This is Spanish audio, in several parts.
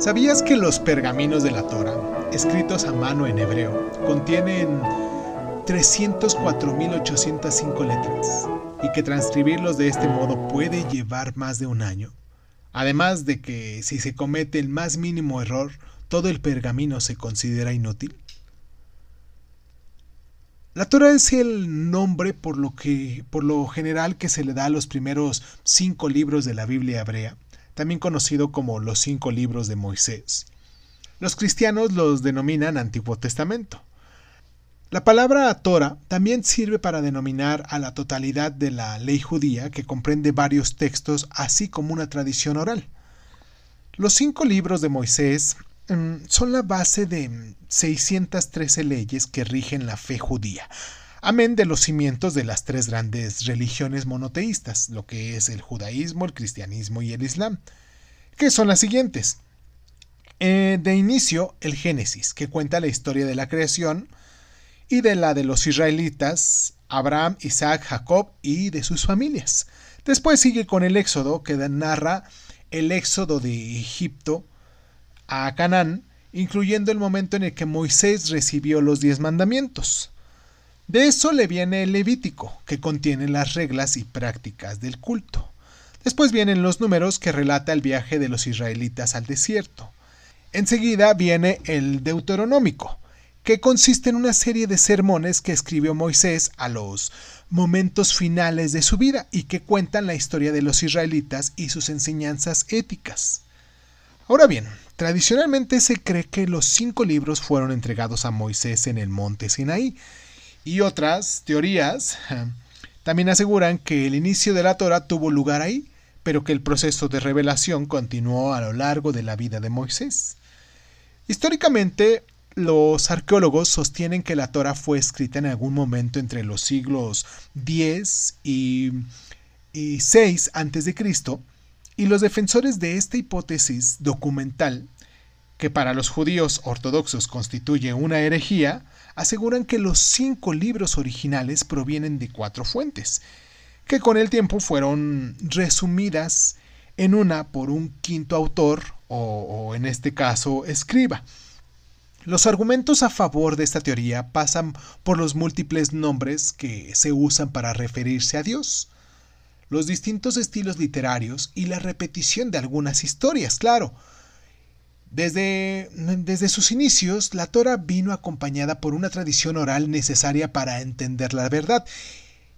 ¿Sabías que los pergaminos de la Torah, escritos a mano en hebreo, contienen 304.805 letras y que transcribirlos de este modo puede llevar más de un año? Además de que si se comete el más mínimo error, todo el pergamino se considera inútil. La Torah es el nombre por lo que por lo general que se le da a los primeros cinco libros de la Biblia hebrea también conocido como los cinco libros de Moisés. Los cristianos los denominan Antiguo Testamento. La palabra Torah también sirve para denominar a la totalidad de la ley judía que comprende varios textos así como una tradición oral. Los cinco libros de Moisés mm, son la base de 613 leyes que rigen la fe judía, amén de los cimientos de las tres grandes religiones monoteístas, lo que es el judaísmo, el cristianismo y el islam, que son las siguientes. Eh, de inicio, el Génesis, que cuenta la historia de la creación y de la de los israelitas, Abraham, Isaac, Jacob y de sus familias. Después sigue con el Éxodo, que narra el éxodo de Egipto a Canaán, incluyendo el momento en el que Moisés recibió los diez mandamientos. De eso le viene el Levítico, que contiene las reglas y prácticas del culto. Después vienen los números que relata el viaje de los israelitas al desierto. Enseguida viene el Deuteronómico, que consiste en una serie de sermones que escribió Moisés a los momentos finales de su vida y que cuentan la historia de los israelitas y sus enseñanzas éticas. Ahora bien, tradicionalmente se cree que los cinco libros fueron entregados a Moisés en el monte Sinaí, y otras teorías también aseguran que el inicio de la Torah tuvo lugar ahí, pero que el proceso de revelación continuó a lo largo de la vida de Moisés. Históricamente, los arqueólogos sostienen que la Torah fue escrita en algún momento entre los siglos X y, y VI a.C., y los defensores de esta hipótesis documental, que para los judíos ortodoxos constituye una herejía, aseguran que los cinco libros originales provienen de cuatro fuentes, que con el tiempo fueron resumidas en una por un quinto autor o, en este caso escriba. Los argumentos a favor de esta teoría pasan por los múltiples nombres que se usan para referirse a Dios, los distintos estilos literarios y la repetición de algunas historias, claro, desde, sus inicios, la Torah vino acompañada por una tradición oral necesaria para entender la verdad.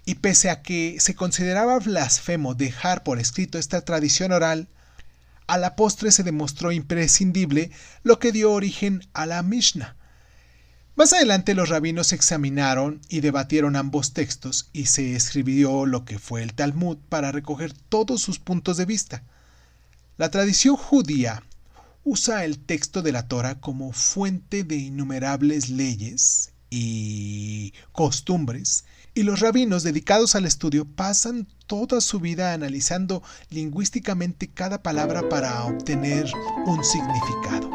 Y pese a que se consideraba blasfemo dejar por escrito esta tradición oral, a la postre se demostró imprescindible, lo que dio origen a la Mishnah. Más adelante los rabinos examinaron y debatieron ambos textos y se escribió lo que fue el Talmud para recoger todos sus puntos de vista. La tradición judía usa el texto de la Torah como fuente de innumerables leyes y costumbres, y los rabinos dedicados al estudio pasan toda su vida analizando lingüísticamente cada palabra para obtener un significado.